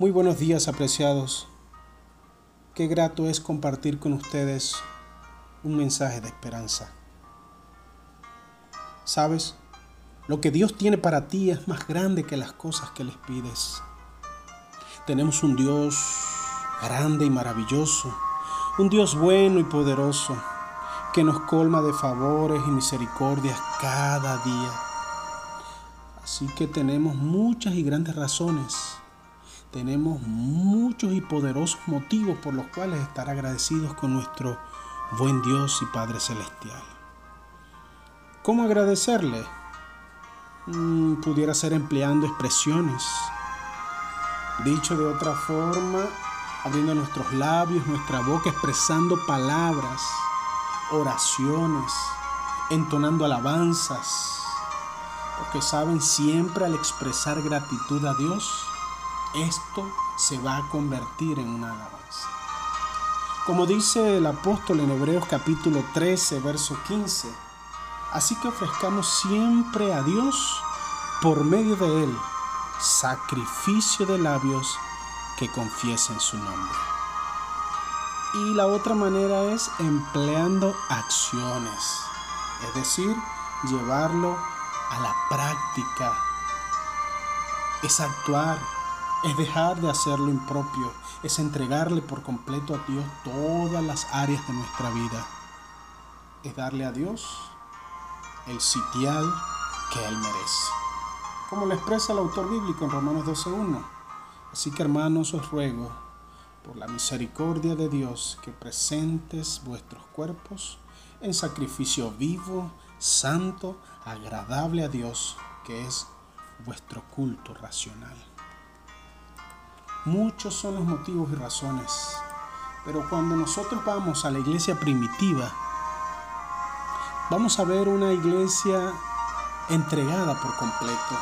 Muy buenos días apreciados. Qué grato es compartir con ustedes un mensaje de esperanza. ¿Sabes? Lo que Dios tiene para ti es más grande que las cosas que les pides. Tenemos un Dios grande y maravilloso, un Dios bueno y poderoso, que nos colma de favores y misericordias cada día. Así que tenemos muchas y grandes razones tenemos muchos y poderosos motivos por los cuales estar agradecidos con nuestro buen Dios y Padre Celestial. ¿Cómo agradecerle? Mm, pudiera ser empleando expresiones. Dicho de otra forma, abriendo nuestros labios, nuestra boca, expresando palabras, oraciones, entonando alabanzas. Porque saben, siempre al expresar gratitud a Dios, esto se va a convertir en una alabanza. Como dice el apóstol en Hebreos capítulo 13, verso 15, así que ofrezcamos siempre a Dios por medio de Él sacrificio de labios que confiesen su nombre. Y la otra manera es empleando acciones, es decir, llevarlo a la práctica, es actuar es dejar de hacer lo impropio, es entregarle por completo a Dios todas las áreas de nuestra vida. Es darle a Dios el sitial que Él merece. Como lo expresa el autor bíblico en Romanos 12.1. Así que hermanos os ruego, por la misericordia de Dios, que presentes vuestros cuerpos en sacrificio vivo, santo, agradable a Dios, que es vuestro culto racional. Muchos son los motivos y razones. Pero cuando nosotros vamos a la iglesia primitiva, vamos a ver una iglesia entregada por completo.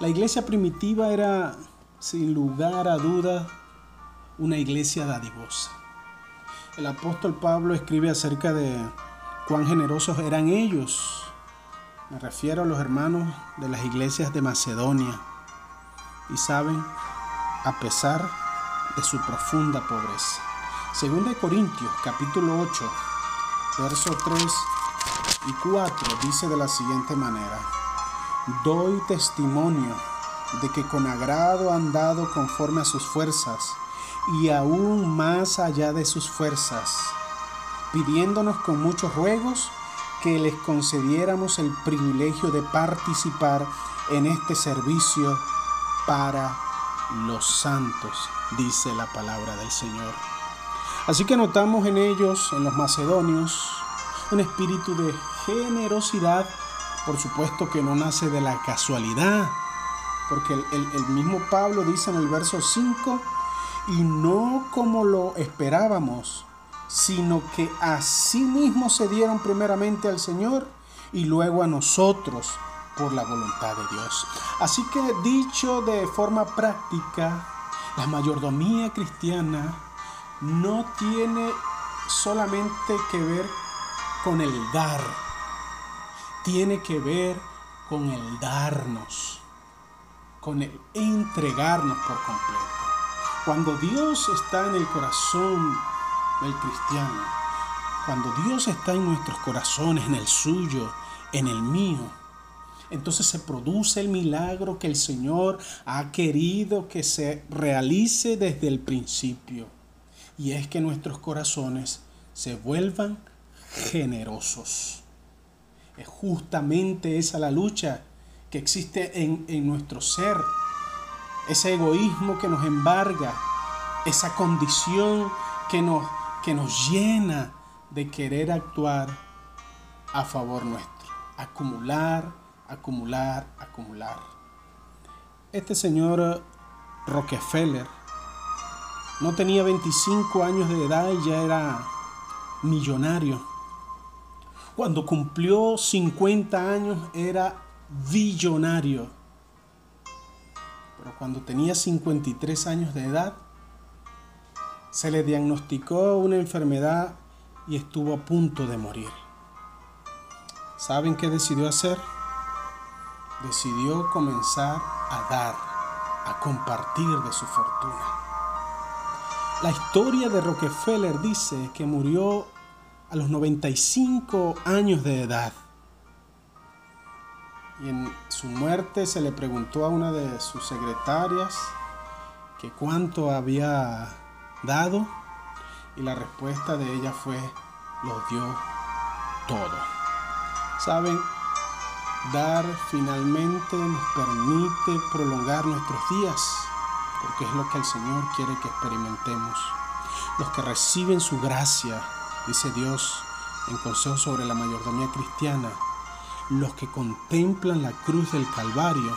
La iglesia primitiva era, sin lugar a duda, una iglesia dadivosa. El apóstol Pablo escribe acerca de cuán generosos eran ellos. Me refiero a los hermanos de las iglesias de Macedonia. Y saben, a pesar de su profunda pobreza. Segunda de Corintios capítulo 8, verso 3 y 4 dice de la siguiente manera, doy testimonio de que con agrado han dado conforme a sus fuerzas y aún más allá de sus fuerzas, pidiéndonos con muchos ruegos que les concediéramos el privilegio de participar en este servicio para los santos, dice la palabra del Señor. Así que notamos en ellos, en los macedonios, un espíritu de generosidad, por supuesto que no nace de la casualidad, porque el, mismo Pablo dice en el verso 5, y no como lo esperábamos, sino que a sí se dieron primeramente al Señor y luego a nosotros por la voluntad de Dios. Así que dicho de forma práctica, la mayordomía cristiana no tiene solamente que ver con el dar, tiene que ver con el darnos, con el entregarnos por completo. Cuando Dios está en el corazón del cristiano, cuando Dios está en nuestros corazones, en el suyo, en el mío, entonces se produce el milagro que el Señor ha querido que se realice desde el principio. Y es que nuestros corazones se vuelvan generosos. Es justamente esa la lucha que existe en, en nuestro ser. Ese egoísmo que nos embarga, esa condición que nos, que nos llena de querer actuar a favor nuestro, acumular, acumular, acumular. Este señor Rockefeller no tenía 25 años de edad y ya era millonario. Cuando cumplió 50 años era billonario. Pero cuando tenía 53 años de edad, se le diagnosticó una enfermedad y estuvo a punto de morir. ¿Saben qué decidió hacer? Decidió comenzar a dar, a compartir de su fortuna. La historia de Rockefeller dice que murió a los 95 años de edad. Y en su muerte se le preguntó a una de sus secretarias que cuánto había dado y la respuesta de ella fue, lo dio todo. ¿Saben? Dar finalmente nos permite prolongar nuestros días, porque es lo que el Señor quiere que experimentemos. Los que reciben su gracia, dice Dios en Consejo sobre la Mayordomía Cristiana, los que contemplan la cruz del Calvario,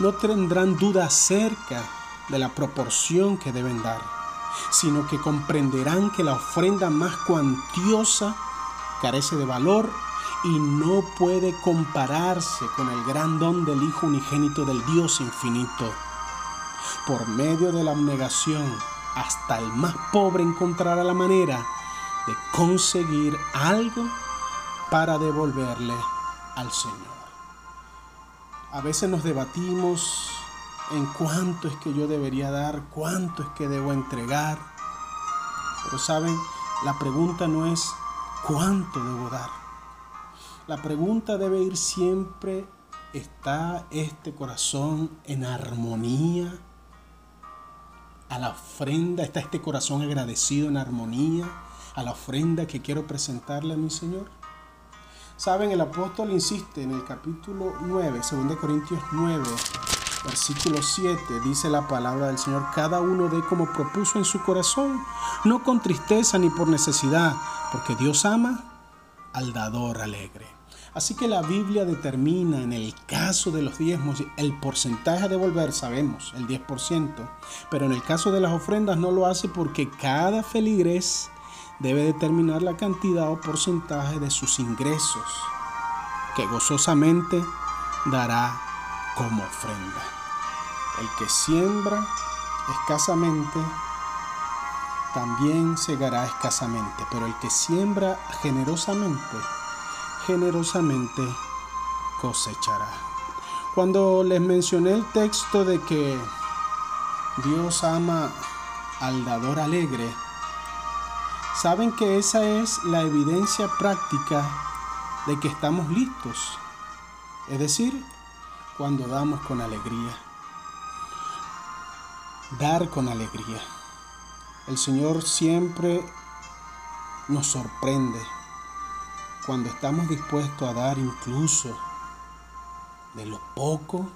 no tendrán duda acerca de la proporción que deben dar, sino que comprenderán que la ofrenda más cuantiosa carece de valor y no puede compararse con el gran don del Hijo unigénito del Dios infinito. Por medio de la abnegación, hasta el más pobre encontrará la manera de conseguir algo para devolverle al Señor. A veces nos debatimos en cuánto es que yo debería dar, cuánto es que debo entregar. Pero saben, la pregunta no es cuánto debo dar. La pregunta debe ir siempre, ¿está este corazón en armonía? A la ofrenda, ¿está este corazón agradecido en armonía a la ofrenda que quiero presentarle a mi Señor? Saben, el apóstol insiste en el capítulo 9, 2 Corintios 9, versículo 7, dice la palabra del Señor, cada uno dé como propuso en su corazón, no con tristeza ni por necesidad, porque Dios ama al dador alegre. Así que la Biblia determina en el caso de los diezmos el porcentaje a devolver, sabemos, el 10%, pero en el caso de las ofrendas no lo hace porque cada feligres debe determinar la cantidad o porcentaje de sus ingresos que gozosamente dará como ofrenda. El que siembra escasamente, también segará escasamente, pero el que siembra generosamente, generosamente cosechará. Cuando les mencioné el texto de que Dios ama al dador alegre, saben que esa es la evidencia práctica de que estamos listos. Es decir, cuando damos con alegría. Dar con alegría. El Señor siempre nos sorprende cuando estamos dispuestos a dar incluso de lo poco,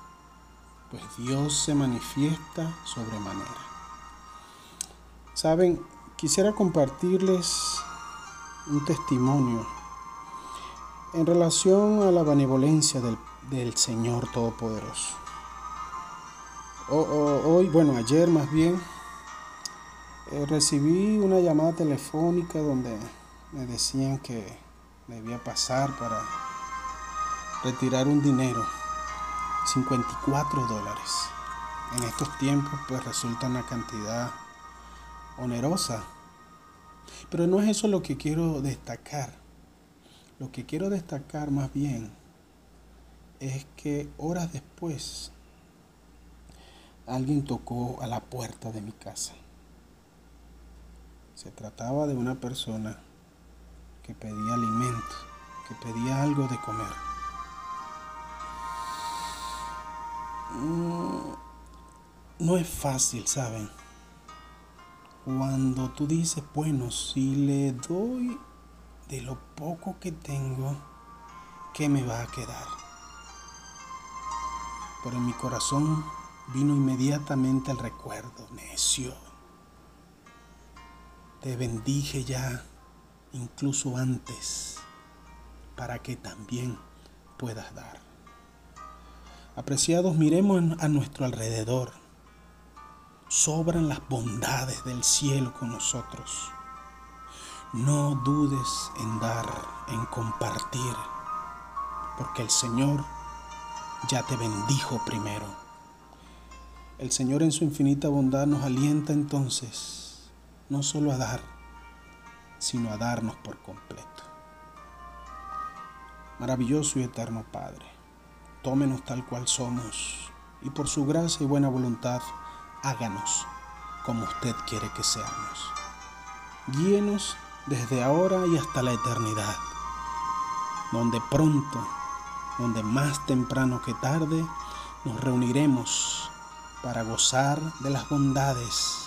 pues Dios se manifiesta sobremanera. Saben, quisiera compartirles un testimonio en relación a la benevolencia del, Señor Todopoderoso. hoy, bueno, ayer más bien, eh, recibí una llamada telefónica donde me decían que debía pasar para retirar un dinero, 54 dólares. En estos tiempos pues resulta una cantidad onerosa. Pero no es eso lo que quiero destacar. Lo que quiero destacar más bien es que horas después alguien tocó a la puerta de mi casa. Se trataba de una persona que pedía alimento, que pedía algo de comer. Mm, no es fácil, ¿saben? Cuando tú dices, bueno, si le doy de lo poco que tengo, ¿qué me va a quedar? Pero en mi corazón vino inmediatamente el recuerdo, necio. Te bendije ya incluso antes, para que también puedas dar. Apreciados, miremos a nuestro alrededor. Sobran las bondades del cielo con nosotros. No dudes en dar, en compartir, porque el Señor ya te bendijo primero. El Señor en su infinita bondad nos alienta entonces no solo a dar, sino a darnos por completo. Maravilloso y eterno Padre, tómenos tal cual somos y por su gracia y buena voluntad, háganos como usted quiere que seamos. Guíenos desde ahora y hasta la eternidad, donde pronto, donde más temprano que tarde, nos reuniremos para gozar de las bondades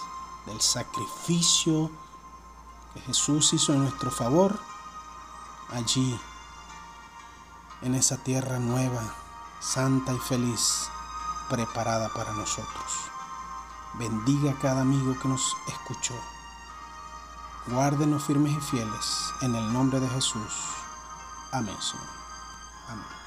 del sacrificio que Jesús hizo en nuestro favor allí, en esa tierra nueva, santa y feliz, preparada para nosotros. Bendiga a cada amigo que nos escuchó. Guárdenos firmes y fieles en el nombre de Jesús. Amén, Señor. Amén.